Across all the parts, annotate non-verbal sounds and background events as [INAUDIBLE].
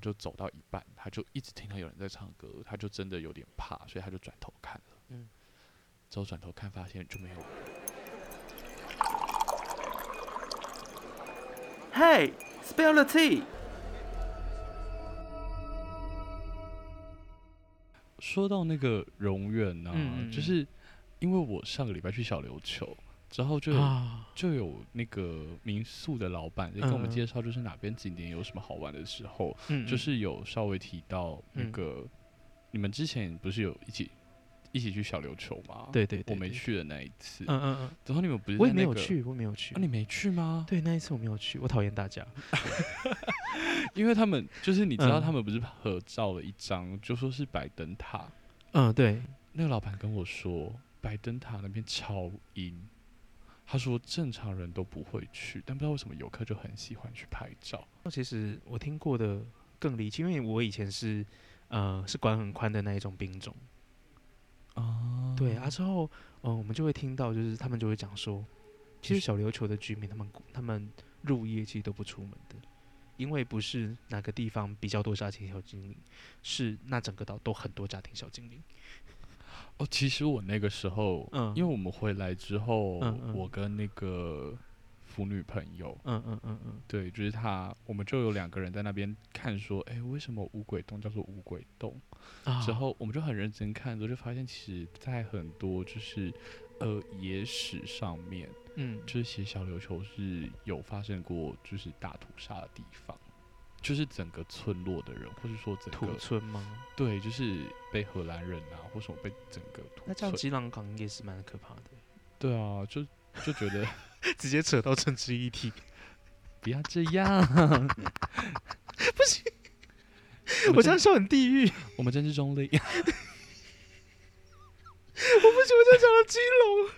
他就走到一半，他就一直听到有人在唱歌，他就真的有点怕，所以他就转头看了。嗯，之后转头看，发现就没有人。Hey, spill the tea。说到那个荣远呢、就是因为我上个礼拜去小琉球之后就，啊，就有那个民宿的老板在跟我们介绍，就是哪边景点有什么好玩的时候，嗯就是有稍微提到那嗯个、你们之前不是有一起一起去小琉球吗？对对对，我没。去的那一次。嗯嗯嗯，然后你们不是我没有去，我没有去啊？。你没去吗？对，那一次我没有去，我讨厌大家。[LAUGHS] 因为他们就是你知道嗯他们不是合照了一张，就说是白灯塔。嗯，对，那个老板跟我说，白灯塔那边超阴。他说正常人都不会去，但不知道为什么游客就很喜欢去拍照。那其实我听过的更离奇，因为我以前是呃是管很宽的那一种兵种。啊对啊，之后嗯、呃我们就会听到，就是他们就会讲说，其实小琉球的居民他们他们入夜其实都不出门的，因为不是哪个地方比较多家庭小精灵，是那整个岛都很多家庭小精灵。哦，其实我那个时候，嗯。因为我们回来之后，嗯嗯。我跟那个腐女朋友，嗯嗯嗯嗯，对，就是他，我们就有两个人在那边看，说，哎、为什么五鬼洞叫做五鬼洞？啊。之后我们就很认真看，之后就发现，其实在很多就是呃野史上面，嗯。就是写小琉球是有发生过就是大屠杀的地方，就是整个村落的人，或是说整土个村吗？对，就是被荷兰人啊，或什么被整个土村。那这样基朗港也是蛮可怕的，对啊，就就觉得 [LAUGHS] 直接扯到政治议题。不要这样。[LAUGHS] [LAUGHS] 不行，我这样笑很地狱。我我们政治中立。我不行，我这样讲到基隆。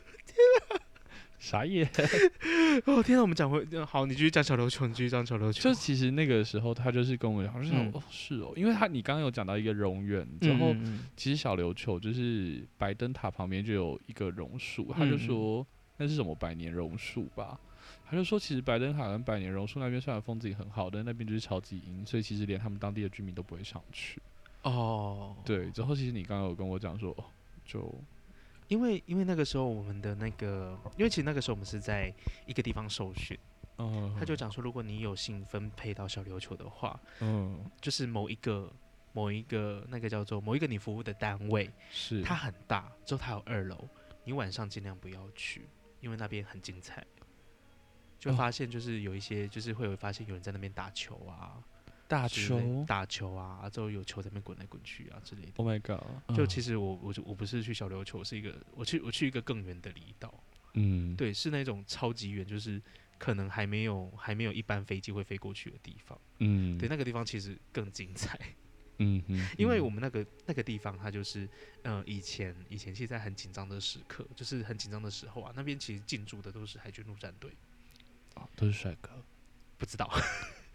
傻眼。[LAUGHS] 哦天哪，我们讲回好，你继续讲小琉球，你继续讲小琉球。就其实那个时候，他就是跟我讲，就是、嗯哦是哦，因为他你刚刚有讲到一个榕园，之后、其实小琉球就是白灯塔旁边就有一个榕树，他就说那是什么百年榕树吧。他就说，其实白灯塔跟百年榕树那边虽然风景很好，但那边就是超级阴，所以其实连他们当地的居民都不会上去。哦，对，之后其实你刚刚有跟我讲说，哦就因为因为那个时候我们的那个，因为其实那个时候我们是在一个地方受训，嗯，他就讲说，如果你有幸分配到小琉球的话，嗯。就是某一个某一个那个叫做某一个你服务的单位，是它很大，之后它有二楼，你晚上尽量不要去，因为那边很精彩。就哦。发现就是有一些，就是会有发现有人在那边打球啊，大之类球？打球啊，之后有球在那边滚来滚去啊之类的。，Oh my god！就嗯其实我我就我不是去小琉球，是一个我去我去一个更远的离岛，嗯，对，是那种超级远，就是可能还没有还没有一般飞机会飞过去的地方。嗯，对，那个地方其实更精彩，嗯哼，[LAUGHS] 因为嗯。我们那个那个地方它就是呃以前以前其实在很紧张的时刻，就是很紧张的时候啊，那边其实进驻的都是海军陆战队，哦都是帅哥，不知道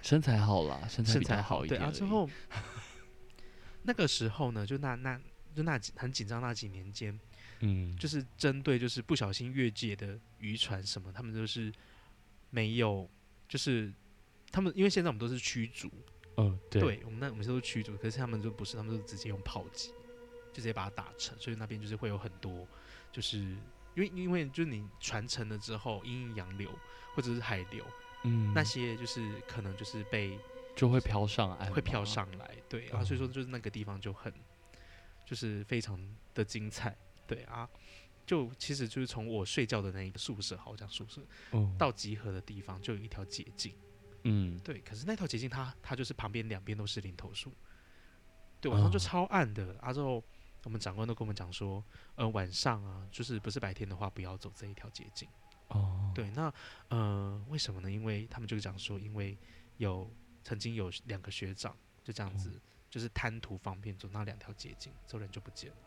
身材好啦，身材身材好一点。对啊，之后 [LAUGHS] 那个时候呢，就那那就那几很紧张那几年间，嗯，就是针对就是不小心越界的渔船什么，他们都是没有，就是他们因为现在我们都是驱逐，嗯，对，对我们那我们都是驱逐，可是他们就不是，他们就直接用炮击，就直接把它打沉，所以那边就是会有很多，就是因为因为就是你船沉了之后，阴阴洋流或者是海流，嗯，那些就是可能就是被就会飘上岸，会飘。上来，对啊，嗯所以说就是那个地方就很就是非常的精彩，对啊。就其实就是从我睡觉的那一个宿舍，好像宿舍哦，到集合的地方，就有一条捷径。嗯，对，可是那条捷径它它就是旁边两边都是林头树，对，晚上就哦超暗的。啊，之后我们长官都跟我们讲说，呃，晚上啊，就是不是白天的话，不要走这一条捷径。哦，对，那呃，为什么呢？因为他们就讲说，因为有曾经有两个学长就这样子，就是贪图方便走那两条捷径，之后人就不见了。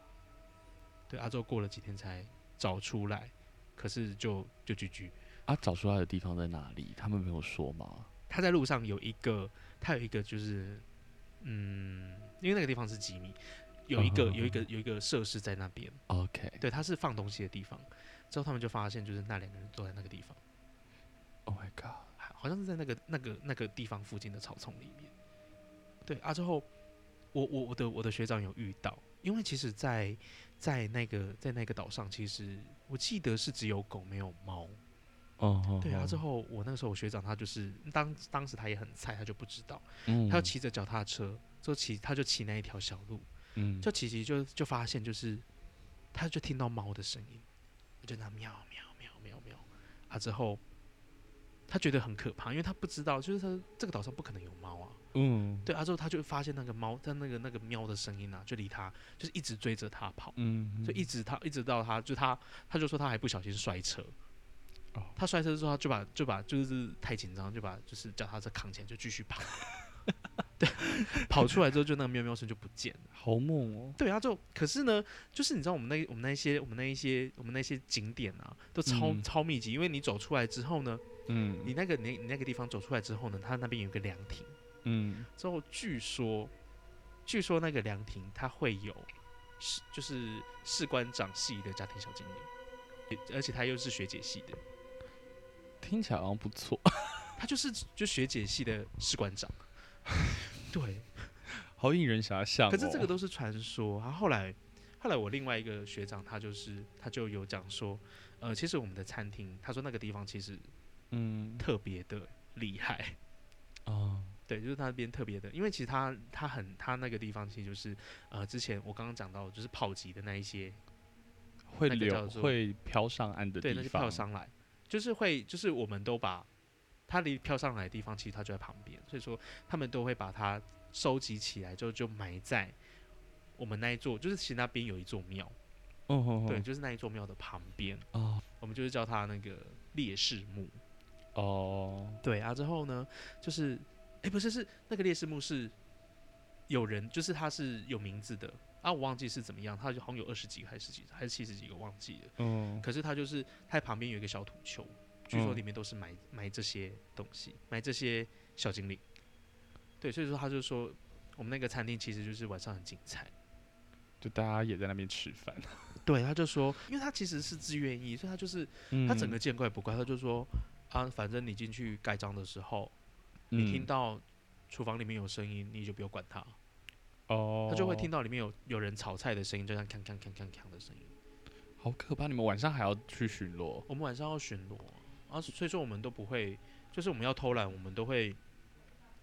对，阿周过了几天才找出来，可是就就居居。啊，找出来的地方在哪里？他们没有说吗？他在路上有一个，他有一个就是，嗯，因为那个地方是机密，有一个有一个有一个设施在那边，OK，对，他是放东西的地方。之后他们就发现，就是那两个人坐在那个地方，，Oh my god，好像是在那个那个那个地方附近的草丛里面。对啊，之后我我我的我的学长有遇到，因为其实在，在那个在那个岛上，其实我记得是只有狗没有猫。哦，对啊，之后我那个时候我学长他就是当当时他也很菜，他就不知道，嗯。他要骑着脚踏车，就骑他就骑那一条小路，嗯，就骑骑就就发现就是，他就听到猫的声音，就那喵喵喵喵喵啊之后。他觉得很可怕，因为他不知道，就是他这个岛上不可能有猫啊。嗯，对啊，之后他就发现那个猫在那个那个喵的声音啊，就离他就是一直追着他跑，嗯，就一直他一直到他就他他就说他还不小心摔车，哦他摔车之后他就把就把就是太紧张就把就是脚踏车扛起来就继续跑，对，[LAUGHS] 跑出来之后就那个喵喵声就不见了。好猛哦，对啊，就可是呢，就是你知道我们那我们那一些我们那一些我们那些景点啊，都超、嗯。超密集，因为你走出来之后呢，嗯，你那个你你那个地方走出来之后呢，它那边有个凉亭。嗯。之后据说，据说那个凉亭它会有士就是士官长系的家庭小精灵，而且他又是学姐系的，听起来好像不错，[LAUGHS] 他就是就学姐系的士官长。[LAUGHS] 对，好引人遐想哦。可是这个都是传说。然后后来，后来我另外一个学长，他就是他就有讲说，呃，其实我们的餐厅，他说那个地方其实嗯特别的厉害。哦，[LAUGHS] 对，就是他那边特别的，因为其实他他很他那个地方其实就是呃，之前我刚刚讲到就是炮击的那一些会流那个会飘上岸的地方对，那地方，些飘上来，就是会，就是我们都把它离飘上来的地方，其实它就在旁边，所以说他们都会把它收集起来，就就埋在我们那一座，就是其实那边有一座庙，嗯哼对，就是那一座庙的旁边，哦。我们就是叫它那个烈士墓。哦，对啊，之后呢，就是，哎，不是，是那个烈士墓是有人，就是他是有名字的。啊，我忘记是怎么样，他就好像有二十几个还是十几还是七十几个，忘记了。嗯可是它就是它旁边有一个小土丘，据说嗯里面都是埋埋这些东西，埋这些小精灵。对，所以说他就说我们那个餐厅其实就是晚上很精彩。就大家也在那边吃饭，[LAUGHS] 对，他就说，因为他其实是自愿意，所以他就是他整个见怪不怪，他就说啊，反正你进去盖章的时候，你听嗯到厨房里面有声音，你就不用管它，哦，他就会听到里面有有人炒菜的声音，就像锵锵锵锵锵的声音。好可怕！你们晚上还要去巡逻？我们晚上要巡逻啊，所以说我们都不会，就是我们要偷懒，我们都会。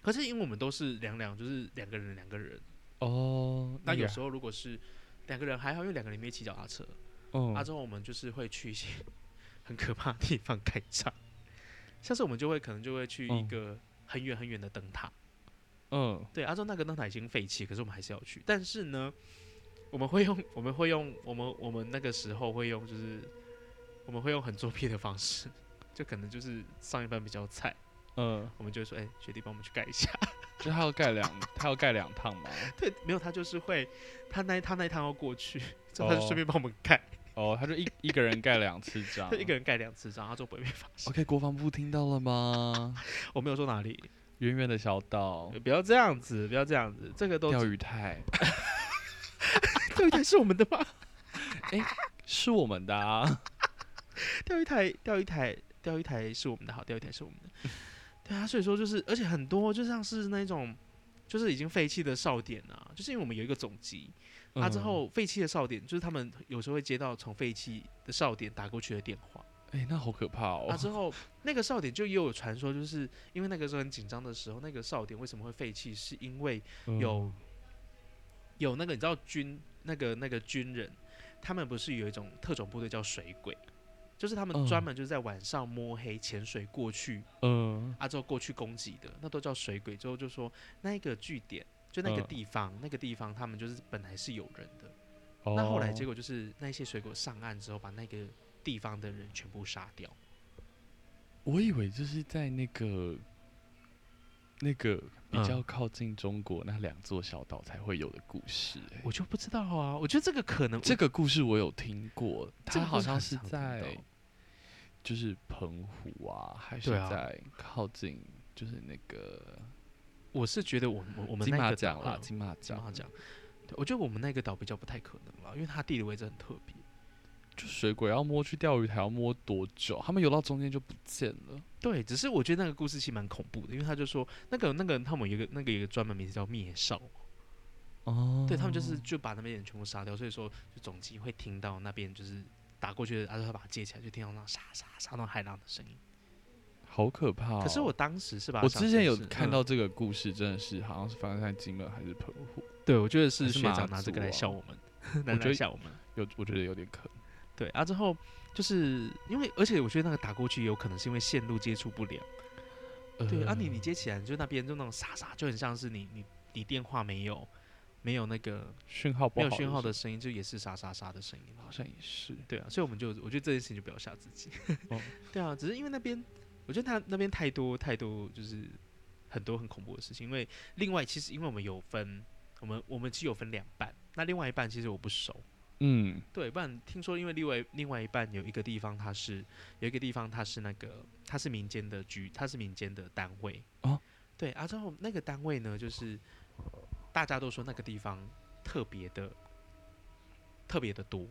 可是因为我们都是两两，就是两个人两个人。哦，那有时候如果是两个人还好，因为两个人没骑脚踏车。嗯啊，之后我们就是会去一些 [LAUGHS] 很可怕的地方盖章，像是我们就会可能就会去一嗯个很远很远的灯塔。嗯对，啊，之后那个灯塔已经废弃，可是我们还是要去。但是呢，我们会用，我们会用，我们我们那个时候会用，就是我们会用很作弊的方式，就可能就是上一班比较菜，嗯，我们就会说，哎、学弟帮我们去盖一下。[LAUGHS] 就他要盖两，他要盖两趟嘛？[LAUGHS] 对，没有他就是会，他那他那一趟要过去，之后他就哦顺便帮我们盖，哦，他就一一个人盖两次章他，一个人盖两次章，他就不会被发现。OK，国防部听到了吗？[LAUGHS] 我没有说哪里，远远的小岛，不要这样子，不要这样子，这个都钓鱼台钓鱼台是我们的吗？是我们的啊。钓鱼台，钓鱼台，钓鱼台是我们的，好，钓鱼台是我们的。[LAUGHS] 对啊，所以说就是，而且很多就像是那种，就是已经废弃的哨点啊，就是因为我们有一个总机，啊之嗯，后废弃的哨点，就是他们有时候会接到从废弃的哨点打过去的电话，哎、那好可怕哦。啊之后那个哨点就又有传说，就是因为那个时候很紧张的时候，那个哨点为什么会废弃，是因为嗯有有那个你知道军那个那个军人，他们不是有一种特种部队叫水鬼，就是他们嗯专门就是在晚上摸黑潜水过去，嗯啊之后过去攻击的，那都叫水鬼。之后就说那一个据点，就那个嗯地方，那个地方他们就是本来是有人的，哦，那后来结果就是那些水鬼上岸之后，把那个地方的人全部杀掉。我以为就是在那个那个比嗯。较靠近中国那两座小岛才会有的故事、哎我就不知道啊，我觉得这个可能这个故事我有听过，它这个好像是在就是澎湖啊，还是在靠近就是那个我是觉得我们我们金那个马奖啦，岛金金马奖金马奖，对我觉得我们那个岛比较不太可能了，因为它地理位置很特别。就水鬼要摸去钓鱼台要摸多久？他们游到中间就不见了。对，只是我觉得那个故事其实蛮恐怖的，因为他就说那个那个他们有一个那个有一个专门名字叫灭少，哦对他们就是就把那边人全部杀掉，所以说就总机会听到那边就是打过去的，然后他把它接起来，就听到那种沙沙沙那种海浪的声音。好可怕、哦。可是我当时是把我之前有看到这个故事，真的是好像是发生在金门还是澎湖，对，我觉得是学长拿这个来笑我们，[LAUGHS] 拿觉得来笑我们。有我觉得有点可能。对啊，之后就是因为，而且我觉得那个打过去有可能是因为线路接触不良。对啊，你你呃接起来，就那边就那种沙沙，就很像是你你你电话没有没有那个讯号没有讯号的声音，就也是沙沙沙的声音。好像也是。对啊，所以我们就我觉得这件事情就不要吓自己。哦 [LAUGHS] 对啊，只是因为那边，我觉得他那边太多太多，就是很多很恐怖的事情。因为另外其实因为我们有分，我们我们其实有分两半，那另外一半其实我不熟。嗯，对，不然听说因为另外另外一半有一个地方它是有一个地方它是那个它是民间的局，它是民间的单位哦。对啊，之后那个单位呢，就是大家都说那个地方特别的特别的多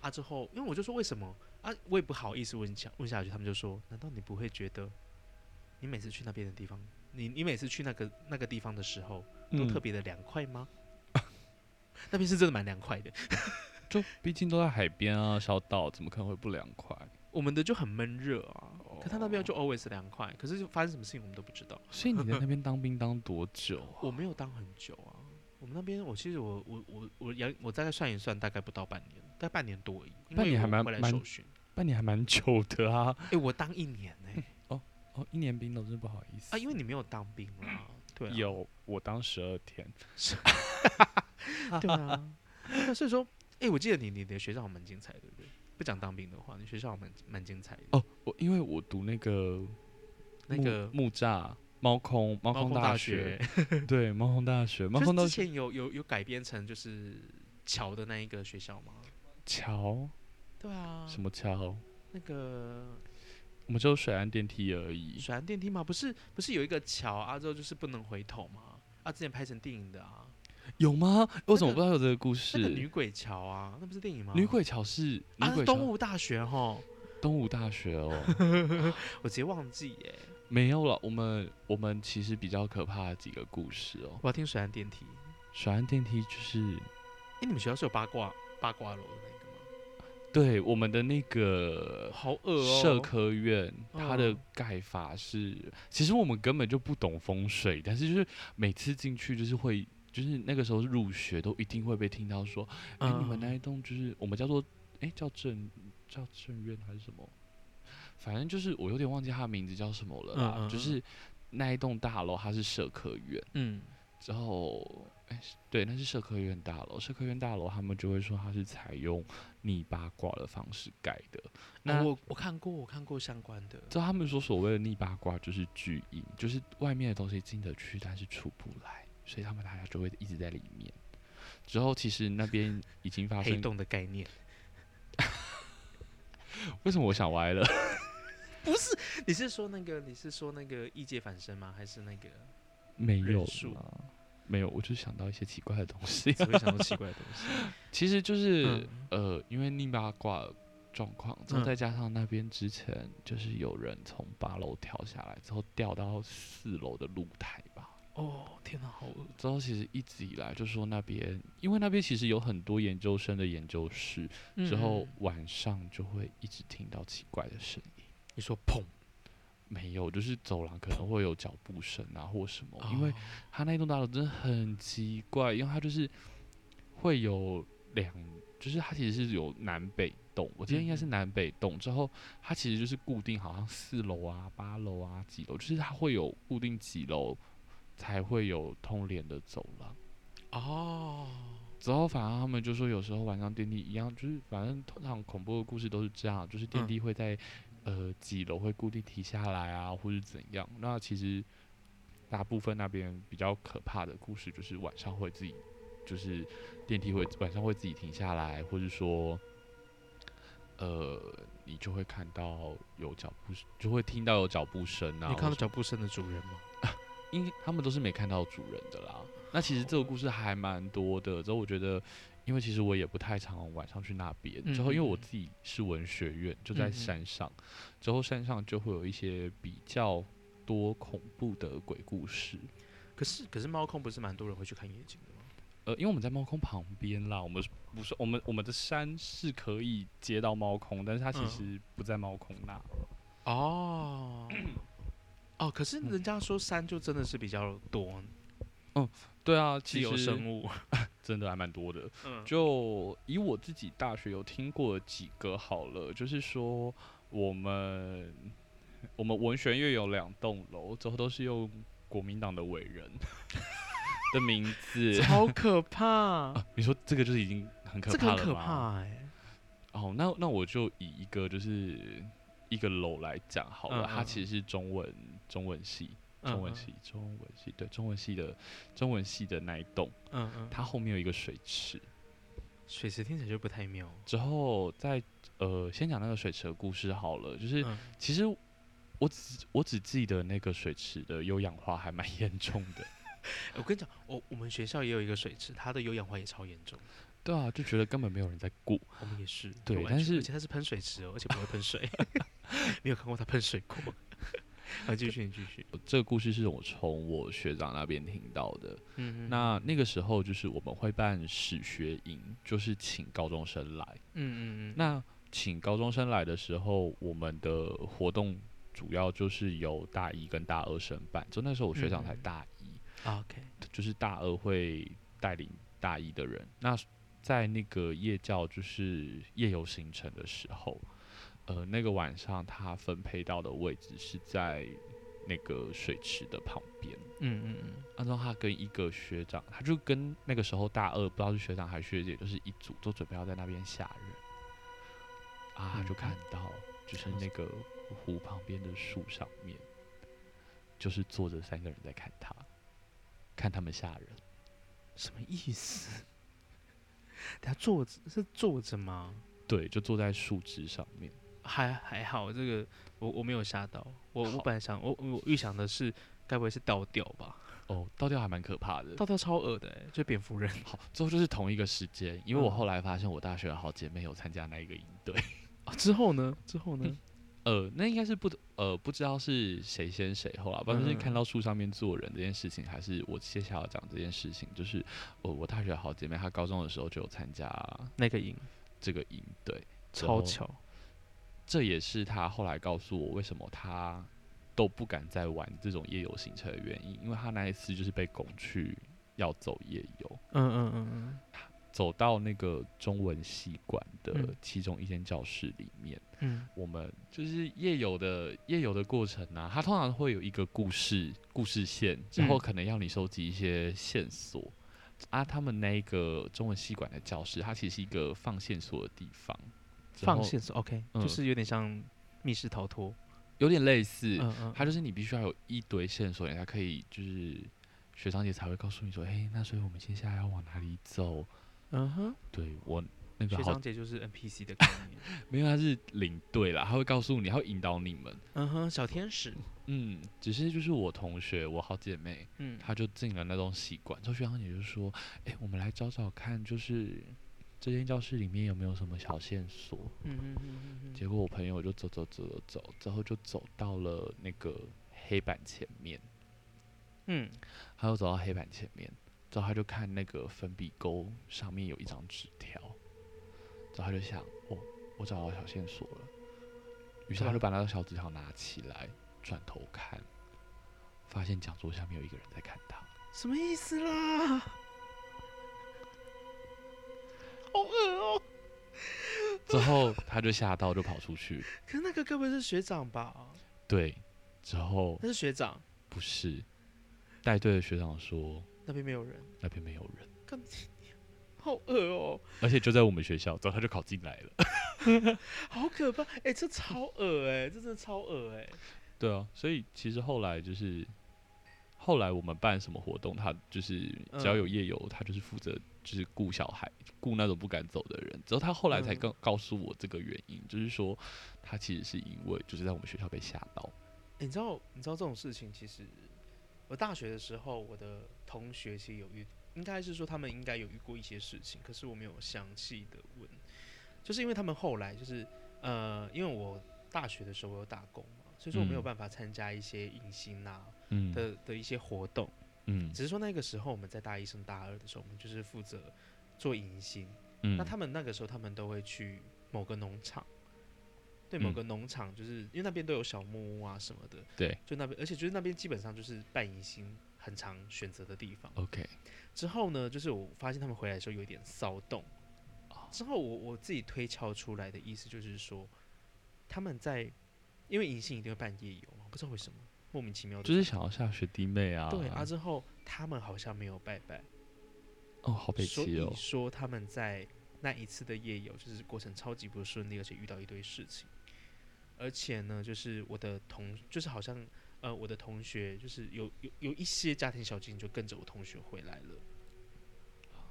啊。之后因为我就说为什么啊，我也不好意思问下问下去，他们就说难道你不会觉得你每次去那边的地方，你你每次去那个那个地方的时候都嗯特别的凉快吗？那边是真的蛮凉快的。[LAUGHS] 就毕竟都在海边啊，小岛怎么可能会不凉快？我们的就很闷热啊，可他那边哦就 always 凉快，可是就发生什么事情我们都不知道。所以你在那边 [LAUGHS] 当兵当多久啊？我没有当很久啊，我们那边我其实我我我我要我大概算一算，大概不到半年，大概半年多而已。半年还蛮蛮，半年还蛮久的啊。哎、我当一年呢、哦哦，一年兵都真不好意思啊，因为你没有当兵啦，对啊，有我当十二天，[LAUGHS] 对啊，[LAUGHS] 那所以说，哎、我记得你你的学校蛮精彩的，对不对？不讲当兵的话，你学校蛮蛮精彩的。哦，我因为我读那个那个木栅猫空猫空猫空大学，[LAUGHS] 对猫空大学，猫空大学之前有有有改编成就是桥的那一个学校吗？桥对啊，什么桥？那个我们只有水岸电梯而已。水岸电梯吗？不是，不是有一个桥啊，之后就是不能回头吗？啊，之前拍成电影的啊，有吗？我怎么那个不知道有这个故事？那个女鬼桥啊，那不是电影吗？女鬼桥是女啊，东吴大学哈，东吴大学哦，[LAUGHS] 我直接忘记耶。没有了。我们我们其实比较可怕的几个故事哦。我要听水岸电梯。水岸电梯就是哎、你们学校是有八卦八卦楼的那个吗？对我们的那个好恶哦。社科院，它的嗯盖法是，其实我们根本就不懂风水，但是就是每次进去就是会，就是那个时候入学都一定会被听到说，哎、你们嗯那一栋就是我们叫做，哎、叫正叫正院还是什么，反正就是我有点忘记他的名字叫什么了啦，嗯嗯嗯就是那一栋大楼它是社科院，嗯之后，哎、对，那是社科院大楼。社科院大楼，他们就会说它是采用逆八卦的方式盖的。那、哦我我看过，我看过相关的。知道他们说所谓的逆八卦就是巨阴，就是外面的东西进得去，但是出不来，所以他们大家就会一直在里面。之后其实那边已经发生，黑洞的概念，[LAUGHS] 为什么我想歪了？[LAUGHS] 不是你是说那个？你是说那个异界反身吗？还是那个没有没有，我就想到一些奇怪的东西。只会想到奇怪的东西？[LAUGHS] 其实就是、嗯呃，因为泥巴挂状况，之后嗯再加上那边之前就是有人从八楼跳下来，之后掉到四楼的露台吧。哦，天哪，好恶！之后其实一直以来就说那边，因为那边其实有很多研究生的研究室，之后嗯晚上就会一直听到奇怪的声音。你说砰，没有，就是走廊可能会有脚步声啊或什么，因为哦它那栋大楼真的很奇怪，因为它就是会有两，就是它其实是有南北栋，我记得应该是南北栋。之后它其实就是固定，好像四楼啊、八楼啊、几楼，就是它会有固定几楼才会有通联的走廊。哦，之后反正他们就说，有时候晚上电梯一样，就是反正通常恐怖的故事都是这样，就是电嗯梯会在、呃几楼会固定停下来啊，或是怎样。那其实大部分那边比较可怕的故事，就是晚上会自己，就是电梯会晚上会自己停下来，或是说呃你就会看到有脚步，就会听到有脚步声啊。你看到脚步声的主人吗？因为他们都是没看到主人的啦。那其实这个故事还蛮多的，之后我觉得因为其实我也不太常晚上去那边。之后，因为我自己是文学院，就在山上，之后山上就会有一些比较多恐怖的鬼故事。可是，可是猫空不是蛮多人会去看夜景的吗？呃，因为我们在猫空旁边啦，我们不是我们我们的山是可以接到猫空，但是它其实不在猫空那。哦，[CLEARS THROAT] 哦，可是人家说山就真的是比较多。嗯，对啊，自由生物 [LAUGHS] 真的还蛮多的。嗯，就以我自己大学有听过几个好了，就是说我们我们文学院有两栋楼，之后都是用。国民党的伟人 [LAUGHS] 的名字，好 [LAUGHS] 可怕！你说这个就是已经很可怕了吗？可怕哎！哦，那那我就以一个就是一个楼来讲好了，它其实是中文中文系中文系中文系对中文系的中文系的那一栋，嗯嗯，它后面有一个水池，水池听起来就不太妙。之后在呃，先讲那个水池的故事好了，就是其实。我只我只记得那个水池的有氧化还蛮严重的。[LAUGHS] 我跟你讲，我我们学校也有一个水池，它的有氧化也超严重。对啊，就觉得根本没有人在顾。我们也是。对，但是而且它是喷水池哦，而且不会喷水。[LAUGHS] [LAUGHS] 没有看过它喷水过。啊，继续继续。[LAUGHS] 这个故事是我从我学长那边听到的。嗯嗯。那那个时候就是我们会办史学营，就是请高中生来。嗯嗯嗯。那请高中生来的时候，我们的活动。主要就是由大一跟大二生办，就那时候我学长才大一，OK，就是大二会带领大一的人。那在那个夜教就是夜游行程的时候，呃，那个晚上他分配到的位置是在那个水池的旁边。嗯嗯嗯。按照他跟一个学长，他就跟那个时候大二不知道是学长还是学姐，就是一组，都准备要在那边吓人。啊，就看到就是那个。湖旁边的树上面，就是坐着三个人在看他，看他们吓人，什么意思？[LAUGHS] 他坐着是坐着吗？对，就坐在树枝上面。还还好，这个我我没有吓到。我我本来想，我我预想的是，该不会是倒吊吧？哦，倒吊还蛮可怕的，倒吊超恶的，哎，就蝙蝠人。[LAUGHS] 好，之后就是同一个时间，因为我后来发现我大学的好姐妹有参加那一个营队。[LAUGHS] 啊，之后呢？之后呢？呃，那应该是不呃不知道是谁先谁后啊，不管是看到树上面坐人这件事情，还是我接下来要讲这件事情，就是我我大学好姐妹她高中的时候就有参加那个营，这个营对，超巧，这也是他后来告诉我为什么他都不敢再玩这种夜游行程的原因，因为他那一次就是被拱去要走夜游，嗯嗯嗯嗯。走到那个中文系馆的其中一间教室里面，嗯，我们就是夜游的夜游的过程呢，它通常会有一个故事故事线，之后可能要你收集一些线索。啊。他们那个中文系馆的教室，它其实是一个放线索的地方，放线索，OK，就是有点像密室逃脱，有点类似，嗯嗯，它就是你必须要有一堆线索，你才可以就是学长姐才会告诉你说，哎，那所以我们接下来要往哪里走。嗯哼，对我那个学长姐就是 NPC 的概念，[LAUGHS] 没有他是领队啦，他会告诉你，他会引导你们。嗯哼，小天使。嗯，只是就是我同学，我好姐妹，嗯，她就进了那种习惯。之后学长姐就说：“哎，我们来找找看，就是这间教室里面有没有什么小线索。”嗯嗯嗯嗯。结果我朋友就走走走走走，之后就走到了那个黑板前面。嗯，他又走到黑板前面。之后他就看那个粉笔钩上面有一张纸条，之后他就想：哦，我找到小线索了。于是他就把那个小纸条拿起来，转头看，发现讲桌下面有一个人在看他。什么意思啦？之后他就吓到，就跑出去。[LAUGHS] 可是那个该不会是学长吧？对。之后那是学长？不是。带队的学长说。那边没有人，那边没有人，好恶哦！而且就在我们学校，之后他就考进来了，[LAUGHS] 好可怕！哎，这超恶哎，这真的超恶哎。对啊，所以其实后来就是，后来我们办什么活动，他就是只要有夜游，他就是负责就是顾小孩，顾那种不敢走的人。之后他后来才告告诉我这个原因，就是说他其实是因为就是在我们学校被吓到。你知道，你知道这种事情其实。我大学的时候，我的同学其实有遇，应该是说他们应该有遇过一些事情，可是我没有详细的问，就是因为他们后来就是呃，因为我大学的时候我有打工嘛，所以说我没有嗯。办法参加一些迎新啊嗯。的的一些活动，嗯。只是说那个时候我们在大一升大二的时候，我们就是负责做迎新，嗯，那他们那个时候他们都会去某个农场。对某嗯。个农场，就是因为那边都有小木屋啊什么的，对。就那边，而且就是那边基本上就是办迎新很常选择的地方。OK 之后呢，就是我发现他们回来的时候有一点骚动。哦。之后我我自己推敲出来的意思就是说，他们在因为银杏一定会办夜游嘛，不知道为什么莫名其妙的就是想要下学弟妹啊，对啊。之后他们好像没有拜拜，哦，好北所以齐哦，说他们在那一次的夜游就是过程超级不顺利，而且遇到一堆事情。而且呢，就是我的同，就是好像呃，我的同学就是有有有一些家庭小精灵就跟着我同学回来了。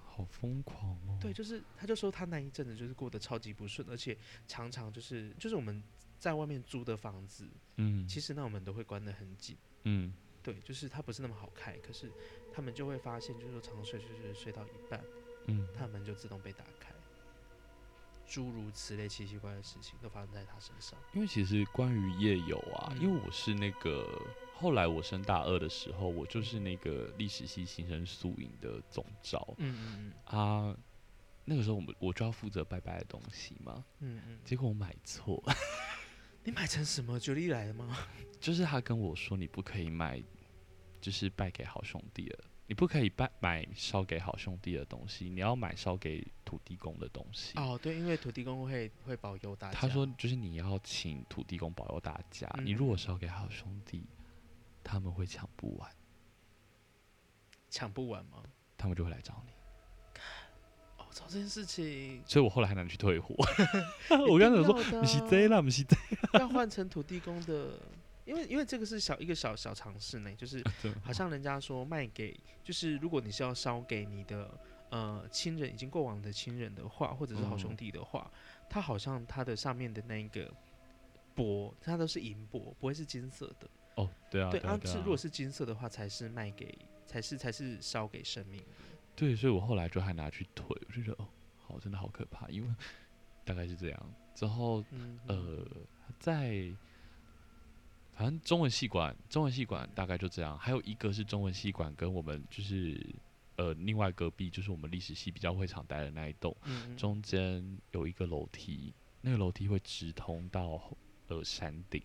好疯狂哦，对，就是他就说他那一阵子就是过得超级不顺，而且常常就是就是我们在外面租的房子，嗯，其实那我们都会关得很紧。嗯。对，就是它不是那么好开，可是他们就会发现，就是说常睡睡睡睡到一半，嗯，他门就自动被打开，诸如此类奇奇怪怪的事情都发生在他身上。因为其实关于夜游啊，嗯。因为我是那个后来我升大二的时候，我就是那个历史系新生宿营的总招。嗯嗯啊。那个时候我们我就要负责拜拜的东西嘛，嗯嗯嗯，结果我买错，你买成什么九力来的吗？[LAUGHS] 就是他跟我说你不可以买，就是败给好兄弟了，你不可以拜买烧给好兄弟的东西，你要买烧给土地公的东西。哦，对，因为土地公会会保佑大家。他说就是你要请土地公保佑大家，嗯你如果烧给好兄弟，他们会抢不完，抢不完吗？他们就会来找你。哦，操这件事情，所以我后来还拿去退货。[LAUGHS] 我刚才想说，说你是 Z 啦，不是 Z，要换成土地公的，因为因为这个是小一个小小尝试呢，就是好像人家说卖给，就是如果你是要烧给你的呃亲人已经过往的亲人的话，或者是好兄嗯弟的话，它好像它的上面的那个箔，它都是银箔，不会是金色的。哦，对啊，对啊，是如果是金色的话，才是卖给，才是才是烧给生命的。对，所以我后来就还拿去退，我就觉得哦，好，真的好可怕，因为大概是这样。之后嗯，呃，在反正中文系馆，中文系馆大概就这样。还有一个是中文系馆跟我们就是呃另外隔壁就是我们历史系比较会常待的那一栋，中间有一个楼梯，那个楼梯会直通到呃山顶，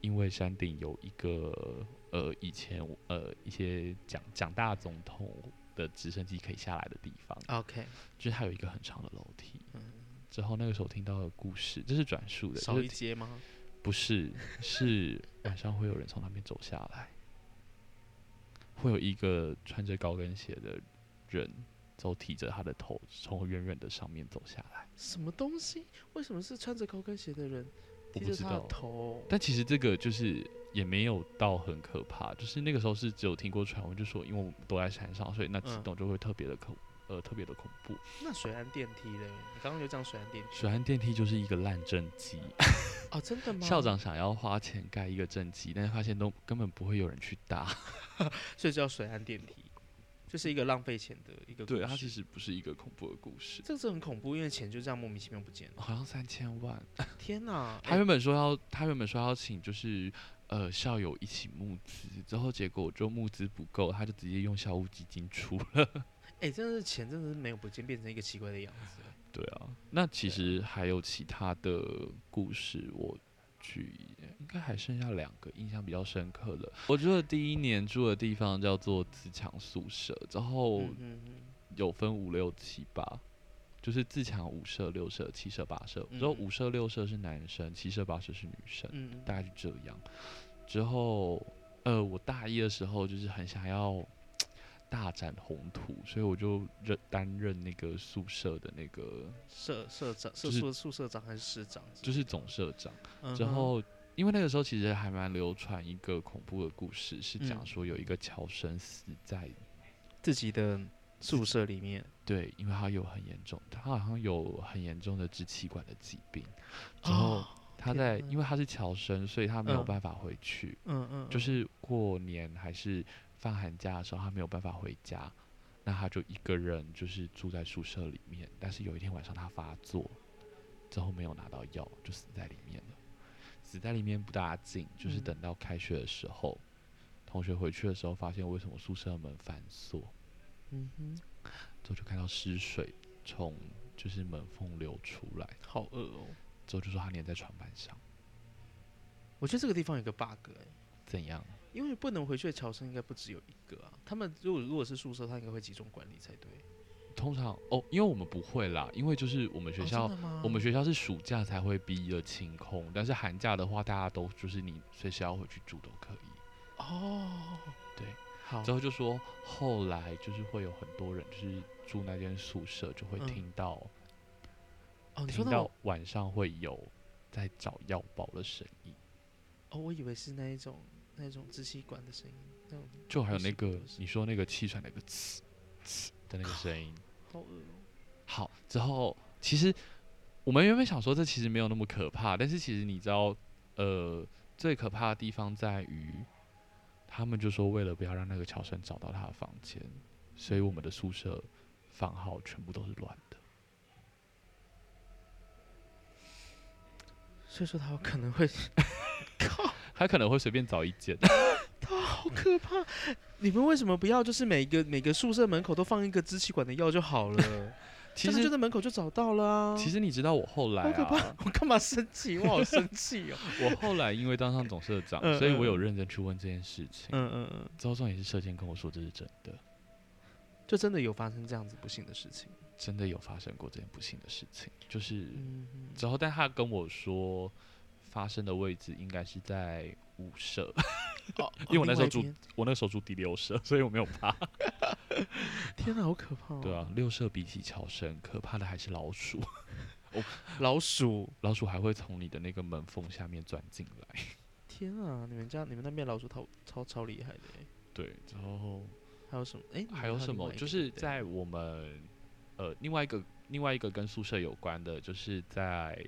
因为山顶有一个呃以前呃一些蒋蒋大总统的直升机可以下来的地方，OK，就是它有一个很长的楼梯。嗯，之后那个时候听到的故事，这是转述的，少就是一阶吗？不是，是 [LAUGHS] 晚上会有人从那边走下来，会有一个穿着高跟鞋的人，走提着他的头从远远的上面走下来。什么东西？为什么是穿着高跟鞋的人我不知道，但其实这个就是也没有到很可怕，就是那个时候是只有听过传闻，就说因为我们都在山上，所以那启嗯动就会特别的恐，呃，特别的恐怖。那水岸电梯嘞？你刚刚有讲水岸电梯水岸电梯就是一个烂政绩，哦，真的吗？校长想要花钱盖一个政绩，但是发现都根本不会有人去搭。[LAUGHS] 所以叫水岸电梯，就是一个浪费钱的一个故事。对，它其实不是一个恐怖的故事，这个是很恐怖，因为钱就这样莫名其妙不见了。好像三千万。[LAUGHS] 天哪！他原本说要，他原本说要请就是呃校友一起募资，之后结果就募资不够，他就直接用校务基金出了。[LAUGHS] 哎、真的是钱真的是没有不见，变成一个奇怪的样子。对啊，那其实还有其他的故事，我举应该还剩下两个印象比较深刻的。我住的第一年住的地方叫做自强宿舍，之后有分五六七八，就是自强五舍、六舍、七舍、八舍。之后嗯五舍、六舍是男生，七舍、八舍是女生。大概是这样。之后，呃，我大一的时候就是很想要大展宏图，所以我就任担任那个宿舍的那个社社长、社就是宿宿舍长还是市长？就是总社长。之后，因为那个时候其实还蛮流传一个恐怖的故事，是讲嗯。说有一个侨生死在自己的宿舍里面，对，因为他有很严重，他好像有很严重的支气管的疾病，然后哦他在因为他是侨生，所以他没有嗯。办法回去，嗯嗯，嗯就是过年还是放寒假的时候，他没有办法回家，那他就一个人就是住在宿舍里面。但是有一天晚上他发作，之后没有拿到药，就死在里面了。死在里面不大紧，就是嗯等到开学的时候，同学回去的时候，发现为什么宿舍门反锁，嗯哼，之后就看到尸水从就是门缝流出来，好饿哦。之后就说他粘在床板上，我觉得这个地方有个 bug 哎、怎样？因为不能回去的侨生应该不只有一个啊。他们如果如果是宿舍，他应该会集中管理才对。通常哦，因为我们不会啦，因为就是我们学哦校、我们学校是暑假才会逼的清空，但是寒假的话，大家都就是你随时要回去住都可以。哦，对，好之，后就说后来就是会有很多人就是住那间宿舍，就会嗯听到、哦，听到晚上会有在找药包的声音，哦，我以为是那一种那种支气管的声音，那种就还有那个你说那个气喘那个呲呲的那个声音。好。好，之后其实我们原本想说这其实没有那么可怕，但是其实你知道，呃，最可怕的地方在于，他们就说为了不要让那个乔生找到他的房间，所以我们的宿舍房号全部都是乱的。所以说他有可能会，靠，他可能会随便找一间，[LAUGHS] 好可怕！你们为什么不要就是每个每个宿舍门口都放一个支气管的药就好了？[LAUGHS] 其实就在门口就找到了啊。其实你知道我后来好可怕啊，！我干嘛生气？我好生气哦。[LAUGHS] 我后来因为当上总社长，嗯所以我有嗯认真去问这件事情。嗯嗯嗯，之后重点是社监跟我说这是真的，就真的有发生这样子不幸的事情。真的有发生过这件不幸的事情，就是。之后，但他跟我说，发生的位置应该是在五舍，[LAUGHS] 哦因为我那时候住我那个时候住第六舍，所以我没有怕。[LAUGHS] 天哪，好可怕、哦！对啊，，六舍比起乔生，可怕的还是老鼠，[LAUGHS] 哦老鼠，老鼠还会从你的那个门缝下面钻进来。天啊！你们家你们那边老鼠超超超厉害的耶。对，然后还有什么？哎、你还有什么？就是在我们呃另外一个另外一个跟宿舍有关的，就是在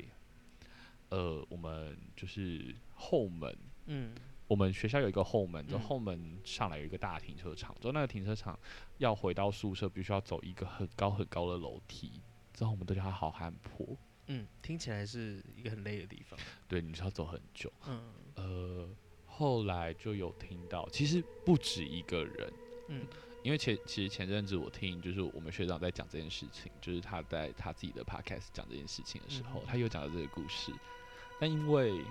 呃我们就是后门。嗯我们学校有一个后门，就嗯后门上来有一个大停车场，之后那个停车场要回到宿舍，必须要走一个很高很高的楼梯，之后我们都叫它好汉坡，嗯，听起来是一个很累的地方。对，你是要走很久。嗯呃，后来就有听到，其实不止一个人，嗯因为前其实前阵子我听就是我们学长在讲这件事情，就是他在他自己的 podcast 讲这件事情的时候，嗯他有讲到这个故事，但因为。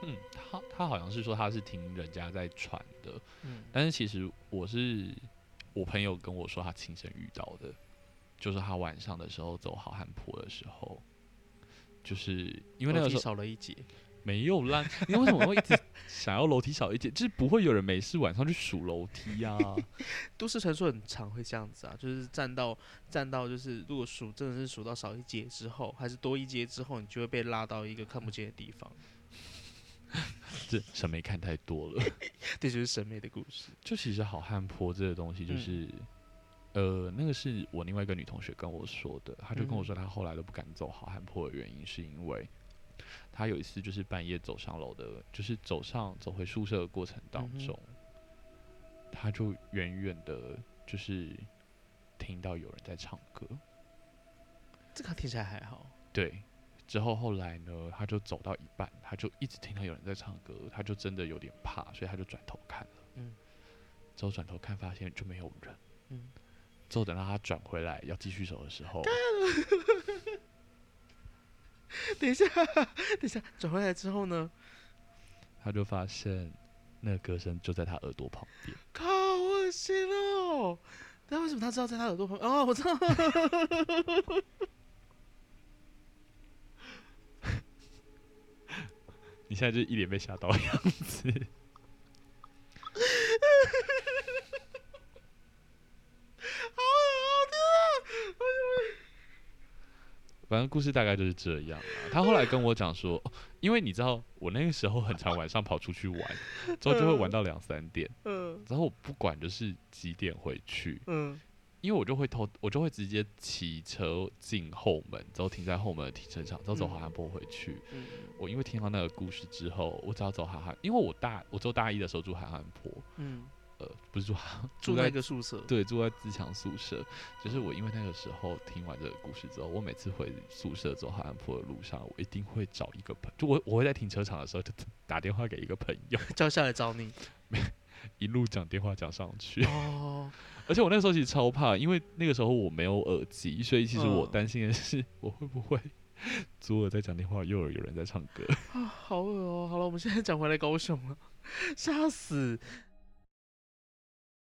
嗯，他他好像是说他是听人家在传的，嗯但是其实我是我朋友跟我说他亲身遇到的，就是他晚上的时候走好汉坡的时候，就是因为那个时候少了一节。没有啦，[LAUGHS] 你为什么会一直想要楼梯少一点？就是不会有人没事晚上去数楼梯啊。[LAUGHS] 都市传说很常会这样子啊，就是站到站到就是如果数真的是数到少一节之后，还是多一节之后，你就会被拉到一个看不见的地方。[LAUGHS] 这审美看太多了。这就是审美的故事。就其实好汉坡这个东西，就是、呃，那个是我另外一个女同学跟我说的，她就跟我嗯说，她后来都不敢走好汉坡的原因，是因为她有一次就是半夜走上楼的，就是走上走回宿舍的过程当中，他就远远的，就是听到有人在唱歌，这个听起来还好。对。之后后来呢，他就走到一半，他就一直听到有人在唱歌，他就真的有点怕，所以他就转头看了。嗯之后转头看，发现就没有人。嗯，之后等到他转回来要继续走的时候，[LAUGHS] 等一下，等一下，转回来之后呢？他就发现那个歌声就在他耳朵旁边。靠，我恶心哦！那为什么他知道在他耳朵旁？哦，我知道。[LAUGHS] 你现在就一脸被吓到的样子。反正故事大概就是这样啊。他后来跟我讲说，哦因为你知道我那个时候很常晚上跑出去玩，之后就会玩到两三点，嗯。然后我不管就是几点回去，嗯。因为我就会偷，我就会直接骑车进后门，之后停在后门的停车场，之后走嗯。海岸坡回去。嗯。我因为听到那个故事之后，我只要走海岸，因为我大我做大一的时候住海岸坡，嗯，呃，不是 [LAUGHS] 住海住在一个宿舍，对，住在自强宿舍。就是我因为那个时候听完这个故事之后，我每次回宿舍走海岸坡的路上，我一定会找一个朋就我我会在停车场的时候就 [LAUGHS] 打电话给一个朋友，[LAUGHS] 叫下来找你。一路讲电话讲上去。哦，而且我那个时候其实超怕，因为那个时候我没有耳机，所以其实我嗯担心的是我会不会左耳在讲电话，右耳有人在唱歌。啊，好恶哦、好了，我们现在讲回来高雄了，吓死！